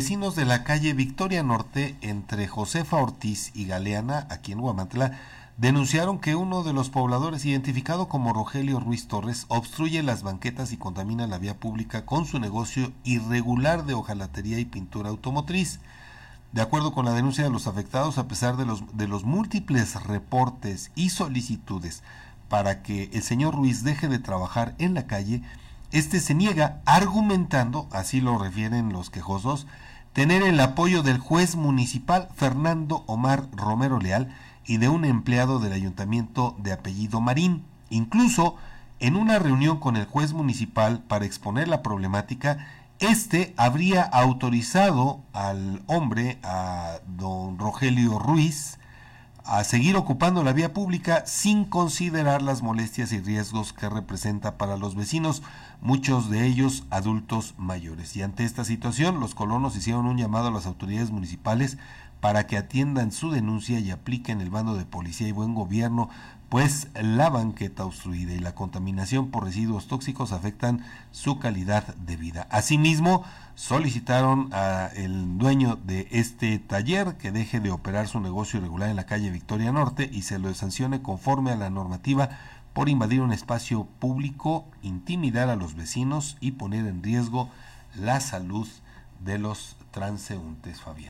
vecinos de la calle Victoria Norte entre Josefa Ortiz y Galeana, aquí en Guamantla, denunciaron que uno de los pobladores, identificado como Rogelio Ruiz Torres, obstruye las banquetas y contamina la vía pública con su negocio irregular de hojalatería y pintura automotriz. De acuerdo con la denuncia de los afectados, a pesar de los, de los múltiples reportes y solicitudes para que el señor Ruiz deje de trabajar en la calle, este se niega argumentando, así lo refieren los quejosos, tener el apoyo del juez municipal Fernando Omar Romero Leal y de un empleado del ayuntamiento de apellido Marín. Incluso en una reunión con el juez municipal para exponer la problemática, este habría autorizado al hombre, a don Rogelio Ruiz, a seguir ocupando la vía pública sin considerar las molestias y riesgos que representa para los vecinos, muchos de ellos adultos mayores. Y ante esta situación, los colonos hicieron un llamado a las autoridades municipales para que atiendan su denuncia y apliquen el bando de policía y buen gobierno, pues la banqueta obstruida y la contaminación por residuos tóxicos afectan su calidad de vida. Asimismo, solicitaron al dueño de este taller que deje de operar su negocio irregular en la calle Victoria Norte y se lo sancione conforme a la normativa por invadir un espacio público, intimidar a los vecinos y poner en riesgo la salud de los transeúntes, Fabián.